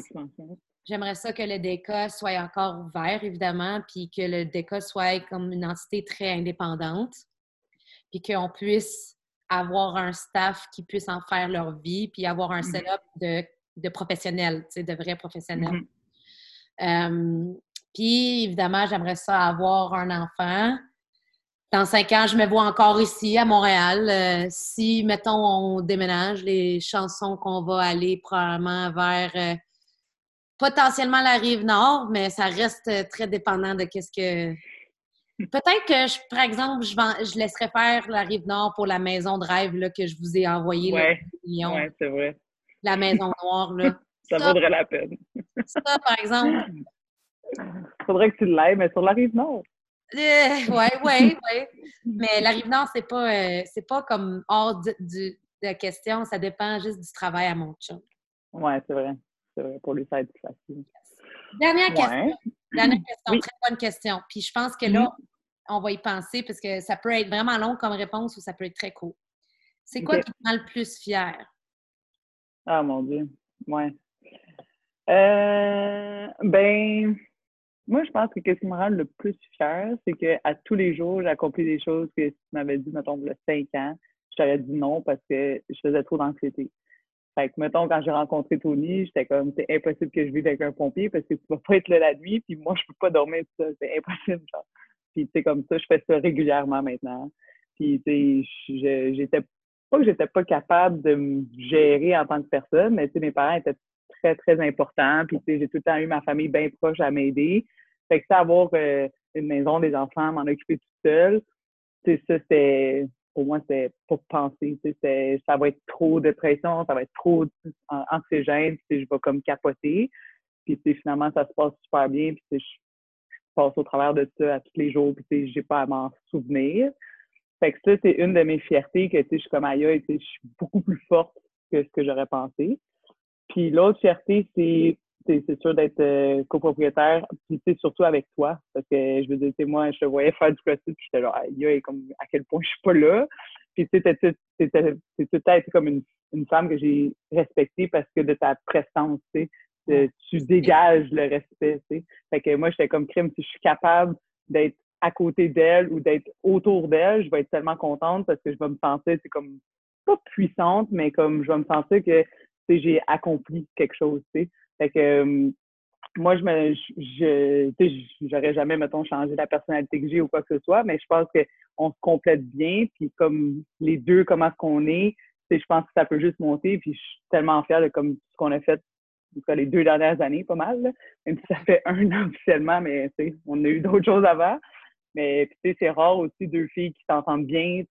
J'aimerais ça que le DECA soit encore ouvert, évidemment, puis que le DECA soit comme une entité très indépendante, puis qu'on puisse avoir un staff qui puisse en faire leur vie, puis avoir un Mhm. setup de, de professionnels, de vrais professionnels. Mhm. Euh, puis, évidemment, j'aimerais ça avoir un enfant. Dans cinq ans, je me vois encore ici, à Montréal. Euh, si, mettons, on déménage, les chansons qu'on va aller probablement vers euh, potentiellement la rive nord, mais ça reste euh, très dépendant de qu'est-ce que. Peut-être que, je, par exemple, je, je laisserais faire la rive nord pour la maison de rêve là, que je vous ai envoyée, Ouais, ouais, c'est vrai. la maison noire. Là. Ça Ça- vaudrait la peine. Ça, par exemple, Faudrait que tu l'ailles, mais sur la rive nord. Ouais, ouais, ouais. Mais la rive nord, c'est pas, euh, c'est pas comme hors du, du- de la question. Ça dépend juste du travail à mon chum. Ouais, c'est vrai. C'est vrai, pour lui, ça va être plus facile. Dernière question. Dernière question. Oui. Très bonne question. Puis je pense que là, on va y penser parce que ça peut être vraiment long comme réponse ou ça peut être très court. C'est quoi qui te rend le plus fier? Ah, mon Dieu. Ouais. Euh, ben, moi, je pense que ce qui me rend le plus fier, c'est qu'à tous les jours, j'accomplis des choses que si tu m'avais dit, mettons, il y a cinq ans, je t'aurais dit non parce que je faisais trop d'anxiété. Fait que, mettons, quand j'ai rencontré Tony, j'étais comme, c'est impossible que je vive avec un pompier parce que tu vas pas être là la nuit, puis moi, je peux pas dormir tout ça. C'est impossible, genre. Puis, tu sais, comme ça, je fais ça régulièrement maintenant. Puis, tu sais, j'étais pas que j'étais pas capable de me gérer en tant que personne, mais tu sais, mes parents étaient très, très importants. Puis, tu sais, j'ai tout le temps eu ma famille bien proche à m'aider. Fait que, ça, avoir euh, une maison, des enfants, m'en occuper toute seule, sais, ça, c'était, pour moi, c'est pas penser. Ça va être trop de pression, ça va être trop anxiogène, tu sais, je vais comme capoter. Puis, finalement, ça se passe super bien. Puis, sais, je passe au travers de ça à tous les jours. Puis, j'ai pas à m'en souvenir. Fait que ça, c'est une de mes fiertés que, je suis comme ailleurs, je suis beaucoup plus forte que ce que j'aurais pensé. Puis l'autre fierté, c'est c'est sûr d'être euh, copropriétaire, puis c'est surtout avec toi, parce que je veux dire, moi, je te voyais faire du crossfit, puis j'étais là, aïe, comme, à quel point je suis pas là. Puis tu sais, c'est tout être comme une, une femme que j'ai respectée parce que de ta prestance, tu tu dégages le respect, tu. Fait que moi, j'étais comme crime, si je suis capable d'être à côté d'elle ou d'être autour d'elle, je vais être tellement contente parce que je vais me sentir, c'est comme, pas puissante, mais comme je vais me sentir que, j'ai accompli quelque chose, tu sais. Fait que euh, moi, je me, je, j'aurais jamais, mettons, changé la personnalité que j'ai ou quoi que ce soit, mais je pense qu'on se complète bien, puis comme les deux, comment est-ce qu'on est, je pense que ça peut juste monter, puis je suis tellement fière de comme ce qu'on a fait les deux dernières années, pas mal, même si ça fait un an officiellement, mais on a eu d'autres choses avant. Mais tu sais, c'est rare aussi deux filles qui s'entendent bien.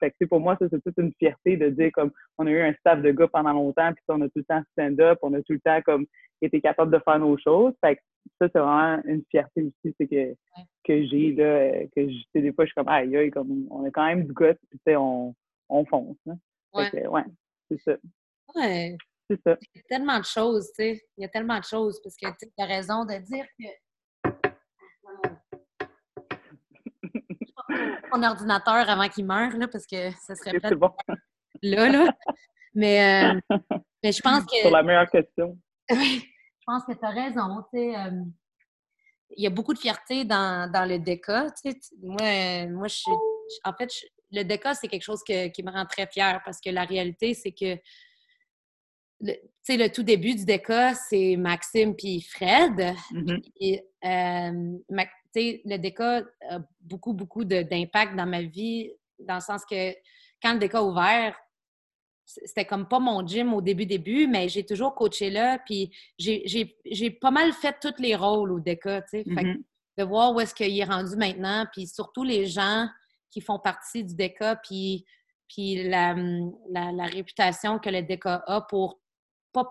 Fait que, pour moi, ça, c'est toute une fierté de dire comme on a eu un staff de gars pendant longtemps, puis on a tout le temps stand-up, on a tout le temps comme été capable de faire nos choses. Fait que ça, c'est vraiment une fierté aussi, c'est que, que j'ai là, que je, des fois, je suis comme aïe, aïe, comme on a quand même du goût, puis tu sais, on, on fonce. Hein. Ouais, ouais c'est ça. Ouais. C'est ça. Il y a tellement de choses, tu sais. Il y a tellement de choses, parce que tu as raison de dire que mon ordinateur avant qu'il meure, là, parce que ça serait peut bon. là, là. Mais, euh, mais je pense que. C'est la meilleure question. Oui, je pense que tu as raison. Euh, il y a beaucoup de fierté dans, dans le DECA. Moi, moi, je suis. En fait, le DECA, c'est quelque chose que, qui me rend très fière parce que la réalité, c'est que. Le, le tout début du DECA, c'est Maxime puis Fred. Mm-hmm. euh, le DECA a beaucoup, beaucoup d'impact dans ma vie, dans le sens que quand le DECA a ouvert, c'était comme pas mon gym au début, début, mais j'ai toujours coaché là, puis j'ai pas mal fait tous les rôles au DECA, tu sais. Mm-hmm. De voir où est-ce qu'il est rendu maintenant, puis surtout les gens qui font partie du DECA, puis, puis la, la, réputation que le DECA a pour pas,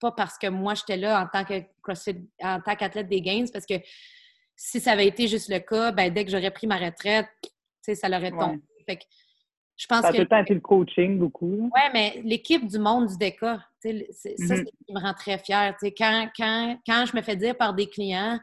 pas parce que moi j'étais là en tant que CrossFit, en tant qu'athlète des Games, parce que si ça avait été juste le cas, ben, dès que j'aurais pris ma retraite, ça l'aurait tombé. Fait que, je pense ça a que... tout le temps été le coaching beaucoup. Oui, mais l'équipe du monde du DECA, ça, c'est mm-hmm. ce qui me rend très fière. Quand, quand, quand je me fais dire par des clients,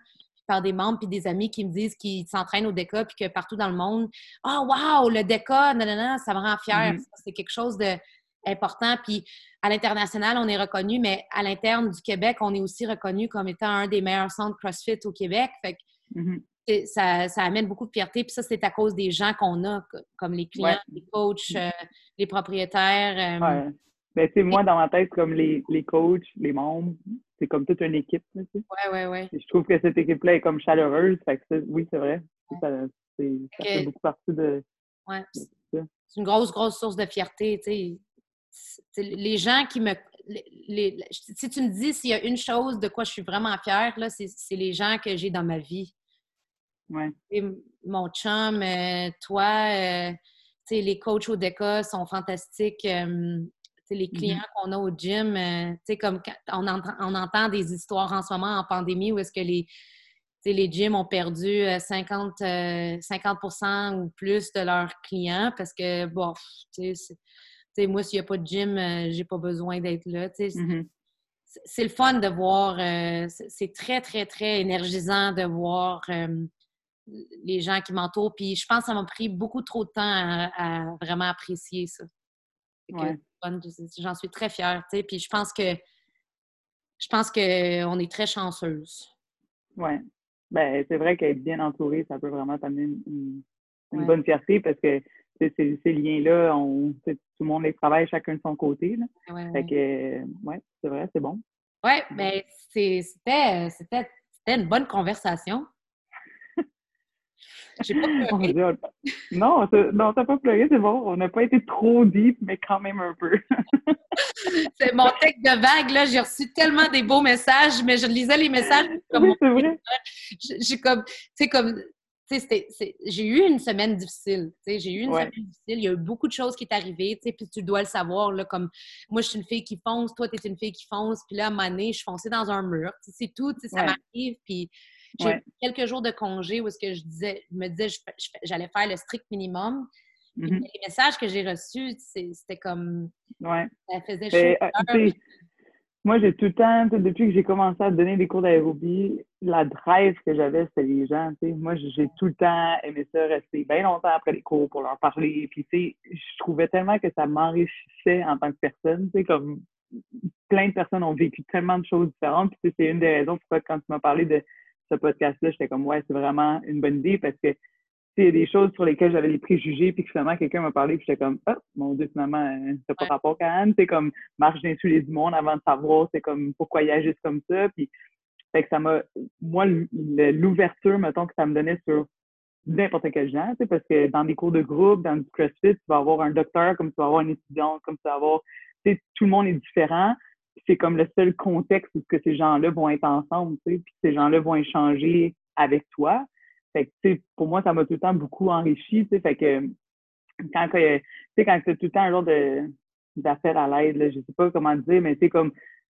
par des membres puis des amis qui me disent qu'ils s'entraînent au DECA puis que partout dans le monde, « Oh, wow, le DECA, non, non, non, ça me rend fière. Mm-hmm. C'est quelque chose d'important. Puis à l'international, on est reconnu, mais à l'interne du Québec, on est aussi reconnu comme étant un des meilleurs centres CrossFit au Québec. Fait que Mm-hmm. ça, amène beaucoup de fierté. Puis ça, c'est à cause des gens qu'on a, comme les clients, les coachs, euh, les propriétaires. Euh, ouais. Ben, tu sais, moi, dans ma tête, comme les, les coachs, les membres, c'est comme toute une équipe. Oui, oui, oui. Je trouve que cette équipe-là est comme chaleureuse. Fait que oui, c'est vrai. Ça, fait beaucoup partie de. Ouais. C'est une grosse, grosse source de fierté. Tu sais. Les gens qui me. Les, si tu me dis s'il y a une chose de quoi je suis vraiment fière, c'est les gens que j'ai dans ma vie. Ouais. mon chum, euh, toi, euh, les coachs au DECA sont fantastiques. Euh, les mm-hmm. clients qu'on a au gym, comme on, entend, on entend des histoires en ce moment en pandémie où est-ce que les, les gyms ont perdu 50, 50 ou plus de leurs clients parce que, bon, moi, s'il n'y a pas de gym, j'ai pas besoin d'être là. Mm-hmm. C'est le fun de voir, c'est très, très, très énergisant de voir les gens qui m'entourent. Puis je pense que ça m'a pris beaucoup trop de temps à, vraiment apprécier ça. J'en suis très fière. Puis je pense que je pense qu'on est très chanceuse. Oui. Ben, c'est vrai qu'être bien entourée, ça peut vraiment t'amener une, bonne fierté parce que ces, liens-là, tout le monde les travaille chacun de son côté. Là. fait que, ouais, c'est vrai, c'est bon. Oui, mais ben, c'était une bonne conversation. Pas non, non, t'as pas pleuré, c'est bon. On n'a pas été trop deep, mais quand même un peu. c'est mon texte de vague, là. J'ai reçu tellement des beaux messages, mais je lisais les messages comme oui, c'est vrai. J'ai comme, tu sais, comme, j'ai eu une semaine difficile. J'ai eu une semaine difficile. Il y a eu beaucoup de choses qui sont arrivées, puis tu dois le savoir. Là, comme moi, je suis une fille qui fonce, toi, tu es une fille qui fonce, puis là, à un moment donné, je foncée dans un mur. C'est tout, ça m'arrive. Puis j'ai eu quelques jours de congé où ce que je disais, je me disais j'allais faire le strict minimum. Mm-hmm. Les messages que j'ai reçus, c'était comme. Ouais. Ça faisait chaud. Euh, moi, j'ai tout le temps, depuis que j'ai commencé à donner des cours d'aérobie, la drive que j'avais, c'était les gens. Moi, j'ai tout le temps aimé ça, rester bien longtemps après les cours pour leur parler. Puis, je trouvais tellement que ça m'enrichissait en tant que personne. Comme plein de personnes ont vécu tellement de choses différentes. Puis, c'est une des raisons pourquoi, quand tu m'as parlé de ce podcast-là, j'étais comme, ouais, c'est vraiment une bonne idée parce que il y a des choses sur lesquelles j'avais les préjugés, puis que finalement, quelqu'un m'a parlé, puis j'étais comme, oh, mon Dieu, finalement, euh, c'est pas rapport quand même. C'est comme, marche d'insuler du monde avant de savoir, c'est comme, pourquoi ils agissent comme ça. Puis, fait que ça m'a, moi, l'ouverture, mettons, que ça me donnait sur n'importe quel genre, parce que dans des cours de groupe, dans du CrossFit, tu vas avoir un docteur, comme tu vas avoir un étudiant, comme tu vas avoir, tu sais, tout le monde est différent c'est comme le seul contexte où que ces gens-là vont être ensemble, tu sais, puis ces gens-là vont échanger avec toi. Fait que, tu sais, pour moi, ça m'a tout le temps beaucoup enrichi, tu sais, fait que quand, tu sais, quand as tout le temps un genre de d'affaires à l'aide, je sais pas comment dire, mais c'est comme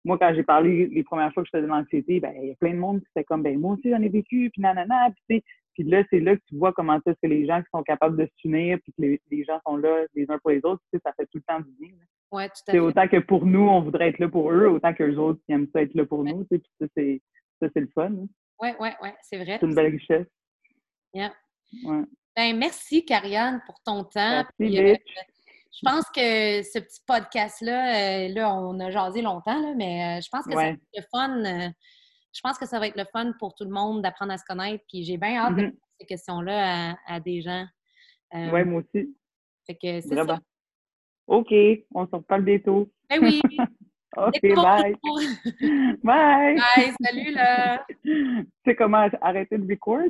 moi, quand j'ai parlé les premières fois que je faisais de l'anxiété, ben, il y a plein de monde qui était comme, ben, moi aussi, j'en ai vécu, puis nanana, puis tu sais, puis là, c'est là que tu vois comment est-ce que les gens qui sont capables de s'unir, puis que les, gens sont là les uns pour les autres, tu sais, ça fait tout le temps du bien. Oui, tout à fait. Autant que pour nous, on voudrait être là pour eux, autant que les autres qui aiment ça être là pour nous, puis ça, c'est, ça, c'est le fun. Oui, oui, oui, c'est vrai. C'est une belle richesse. Yeah. Ouais. Ben, merci, Karianne, pour ton temps. Merci, euh, je pense que ce petit podcast-là, euh, là, on a jasé longtemps, là, mais euh, je pense que ça va être le fun. je pense que ça va être le fun pour tout le monde d'apprendre à se connaître. Puis j'ai bien hâte de mm-hmm. poser ces questions-là à, des gens. oui, moi aussi. Fait que c'est ça. OK, on se reparle bientôt. Ben oui. OK, bye. bye. Bye, salut là. Tu sais comment arrêter de record?